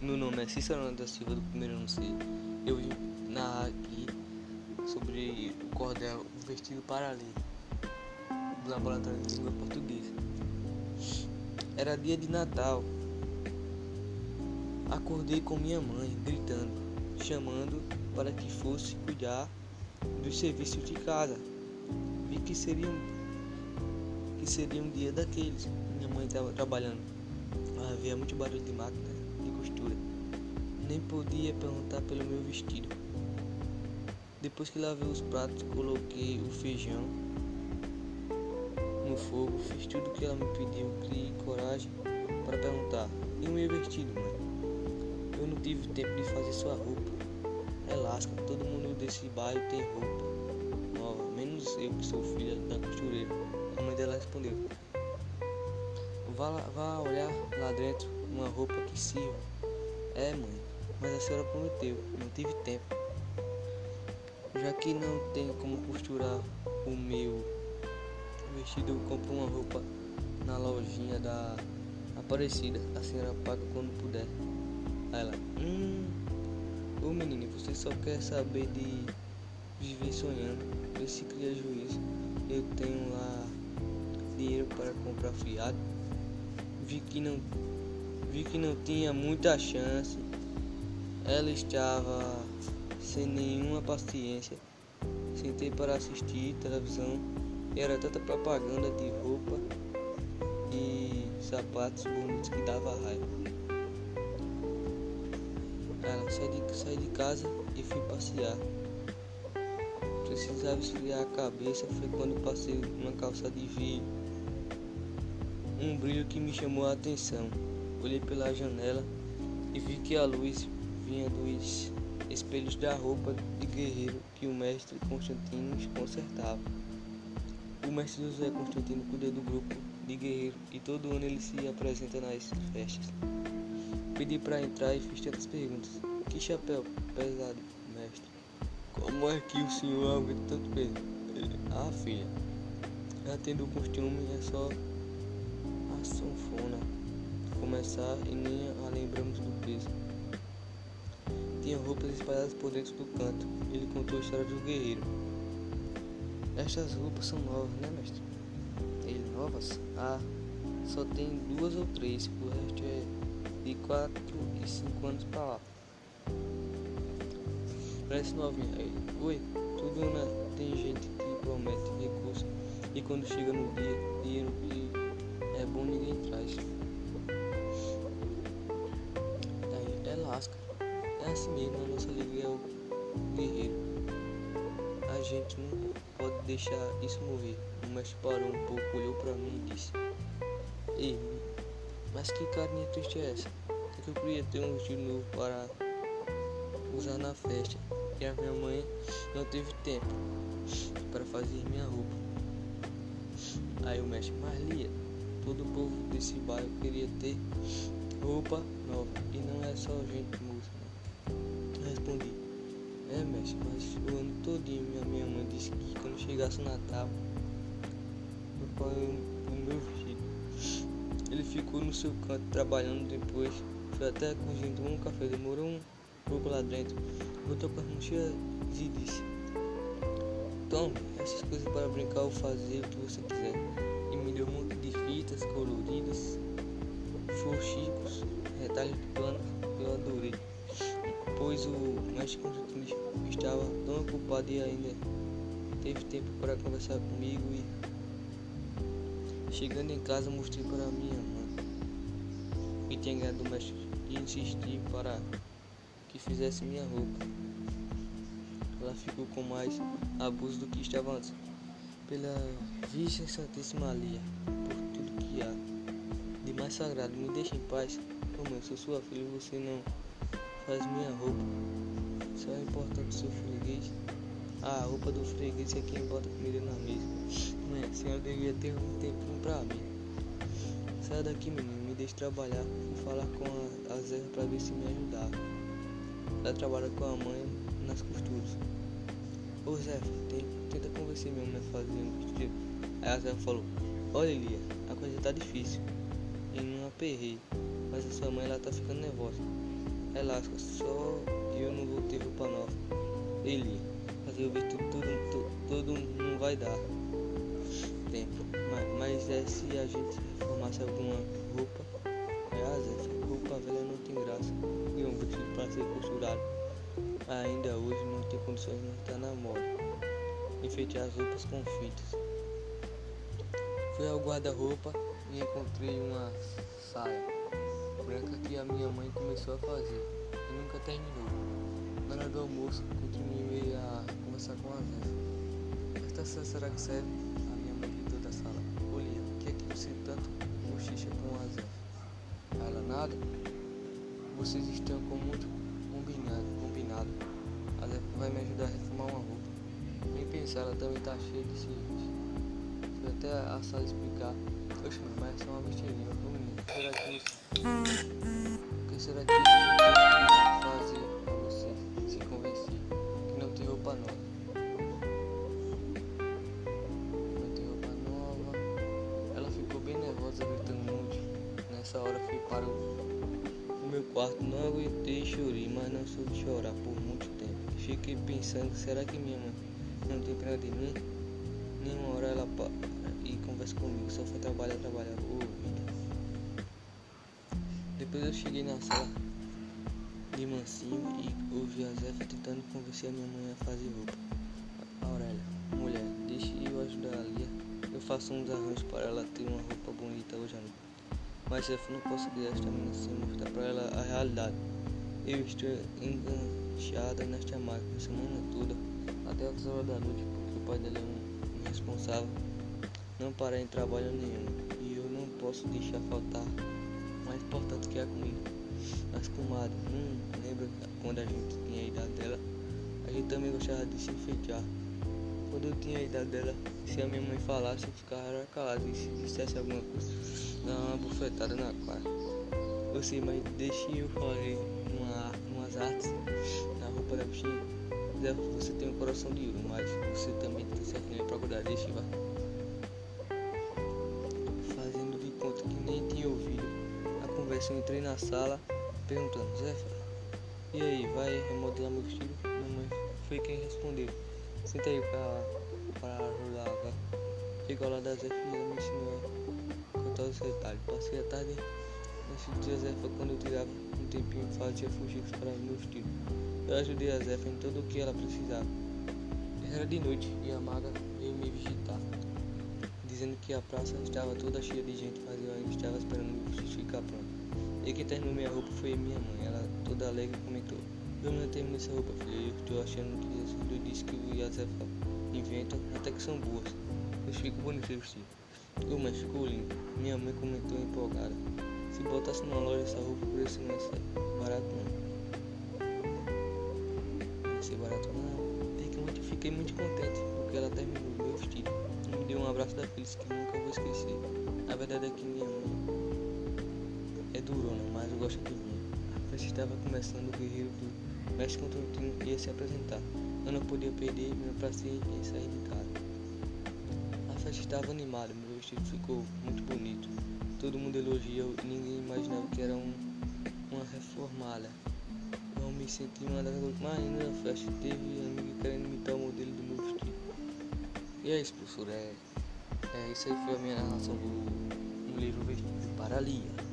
meu nome é Cícero da Silva do primeiro ano C. Eu vim narrar aqui sobre o cordel vestido para ler do laboratório de língua portuguesa. Era dia de Natal. Acordei com minha mãe gritando, chamando para que fosse cuidar dos serviços de casa. Vi que seria um, que seria um dia daqueles. Minha mãe estava trabalhando Havia muito barulho de máquina costura. Nem podia perguntar pelo meu vestido. Depois que lavei os pratos, coloquei o feijão no fogo, fiz tudo o que ela me pediu, criei coragem para perguntar: E o meu vestido, mãe? Eu não tive tempo de fazer sua roupa. Lasca, todo mundo desse bairro tem roupa nova, menos eu que sou filha da costureira. A mãe dela respondeu: Vá, vá olhar lá dentro uma roupa que sirva. É, mãe, mas a senhora prometeu, não tive tempo. Já que não tem como costurar o meu vestido, eu compro uma roupa na lojinha da Aparecida. A senhora paga quando puder. Aí ela, hum, ô menino, você só quer saber de viver sonhando. Vê se cria juízo. Eu tenho lá dinheiro para comprar fiado vi que não vi que não tinha muita chance. Ela estava sem nenhuma paciência. Sentei para assistir televisão. Era tanta propaganda de roupa e sapatos bonitos que dava raiva. Ela saí de, saí de casa e fui passear. Precisava esfriar a cabeça. Foi quando passei uma calça de vidro um brilho que me chamou a atenção. Olhei pela janela e vi que a luz vinha dos espelhos da roupa de guerreiro que o mestre Constantino consertava. O mestre José Constantino cuida do grupo de guerreiro e todo ano ele se apresenta nas festas. Pedi para entrar e fiz tantas perguntas. Que chapéu pesado, mestre. Como é que o senhor aguenta tanto peso? Ah, filha, já tendo o costume é só a sanfona começar e nem a lembramos do peso. Tinha roupas espalhadas por dentro do canto. Ele contou a história do guerreiro. Estas roupas são novas, né, mestre? Ele, novas? Ah, só tem duas ou três, o resto é de quatro e cinco anos pra lá. Parece novinha. Aí, oi, tudo né? tem gente que promete recurso e quando chega no dia, dinheiro que é bom ninguém traz. Assim mesmo, a nossa liga é o guerreiro. A gente não pode deixar isso morrer. O mestre parou um pouco, olhou pra mim e disse: Ei, mas que carinha triste é essa? É que eu queria ter um vestido novo para usar na festa. E a minha mãe não teve tempo para fazer minha roupa. Aí o mestre, mas Lia, Todo o povo desse bairro queria ter roupa nova e não é só gente é mestre, mas o ano todinho minha, minha mãe disse que quando chegasse o Natal, meu pai o meu vestido. Ele ficou no seu canto trabalhando depois, foi até a cozinha, tomou um café, demorou um pouco lá dentro, voltou com as mãos cheias e disse, tome essas coisas para brincar ou fazer o que você quiser. E me deu um monte de fitas coloridas, fuxicos, retalhos de pano, eu adorei, pois o mestre Constantino estava tão ocupado e ainda teve tempo para conversar comigo e chegando em casa mostrei para minha mãe que tinha ganhado do mestre e insisti para que fizesse minha roupa. Ela ficou com mais abuso do que estava antes. Pela Virgem Santíssima Lia, de mais sagrado, me deixe em paz. Como eu sou sua filha, você não faz minha roupa. Só é importante o seu freguês. Ah, a roupa do freguês é quem bota comida na mesa. Mãe, a senhora devia ter um tempinho pra mim. Sai daqui, menino, me deixe trabalhar. Vou falar com a, a Zé pra ver se me ajudar. Ela trabalha com a mãe nas costuras. Ô Zé, tenta convencer minha mãe a fazer um vestido. Aí a Zé falou, olha Lia, a coisa tá difícil. E não aperrei. Mas a sua mãe ela tá ficando nervosa. Relaxa, só eu não vou ter roupa nova. Ele, fazer o vestido tudo, tudo, tudo não vai dar tempo. Mas, mas é se a gente reformasse alguma roupa, é a Zé, roupa velha não tem graça. E um vestido para ser costurado. Ainda hoje não tem condições de estar na moda. Enfeite as roupas com fitas. Fui ao guarda-roupa e encontrei uma saia branca que a minha mãe começou a fazer e nunca terminou. Na hora do almoço, continuei a conversar com a Zé. Esta saia será que serve? A minha mãe gritou da sala. Olha, que é que você tanto bochicha com a Zé? Ela nada? Vocês estão com muito combinado, combinado. A Zé vai me ajudar a reformar uma roupa. Nem pensar, ela também tá cheia de serviço. Fui até a sala explicar. Oxe, mas é só uma besteirinha. Será que o que será que isso pode fazer pra você se convencer que não tem roupa nova? Não tem roupa nova. Ela ficou bem nervosa, gritando muito. Nessa hora fui para o, o meu quarto, não aguentei e chorei, mas não sou de chorar por muito tempo. Fiquei pensando, será que minha mãe não tem pena de mim? Nenhuma hora ela para e conversa comigo, só foi trabalhar, trabalhar. Oh. Depois eu cheguei na sala de mansinho e ouvi a Zefa tentando convencer a minha mãe a fazer roupa. Aurélia, mulher, deixe eu ajudar a Lia. Eu faço uns arranjos para ela ter uma roupa bonita hoje à noite. Mas Zefa não posso criar esta menina sem mostrar para ela a realidade. Eu estou enganchada nesta máquina a semana toda, até as horas da noite, porque o pai dela é um irresponsável. Não para em trabalho nenhum e eu não posso deixar faltar mais importante que a comida. As comadres, hum, lembra quando a gente tinha a idade dela? A gente também gostava de se enfeitar. Quando eu tinha a idade dela, se a minha mãe falasse, eu ficava calado e se dissesse alguma coisa, dava uma bufetada na cara. Eu sei, mas deixe eu fazer uma, umas artes na roupa da bichinha. Você tem um coração de ouro, mas você também tem certinho pra cuidar, deixa vai. conversa, eu entrei na sala perguntando, Zé, e aí, vai remodelar meu vestido? Minha mãe foi quem respondeu. Senta aí pra, pra ajudar, vai. Ao lado da Zé e me ensinou a contar os detalhes. Passei a tarde nesse dia Zé quando eu tirava um tempinho fazia fuxiques para meu vestido. Eu ajudei a Zé em tudo o que ela precisava. Era de noite e a maga me visitar, dizendo que a praça estava toda cheia de gente, mas eu ainda estava esperando vestido ficar pronto. E quem terminou minha roupa foi minha mãe. Ela toda alegre comentou. Eu não terminei essa roupa, filha. Eu estou achando que eu disse que o Yazef inventa até que são boas. Eu fico bonito vestido. Eu, mas ficou lindo. Minha mãe comentou empolgada. Se botasse numa loja essa roupa, o preço não ia ser barato não. Não ia ser barato não. Fiquei muito, fiquei muito contente porque ela terminou meu vestido. Me deu um abraço daqueles que nunca vou esquecer. A verdade é que minha mãe é durona, mas eu gosto de mim. A festa estava começando, o guerreiro do mestre contra o time ia se apresentar. Eu não podia perder meu prazer em sair de casa. A festa estava animada, meu vestido ficou muito bonito. Todo mundo elogiou e ninguém imaginava que era um, uma reformada. Eu me senti uma das mais lindas da festa. Teve amigo querendo imitar o modelo do meu vestido. E é isso, professor. É, é, isso aí foi a minha narração do, livro Vestido para Lia.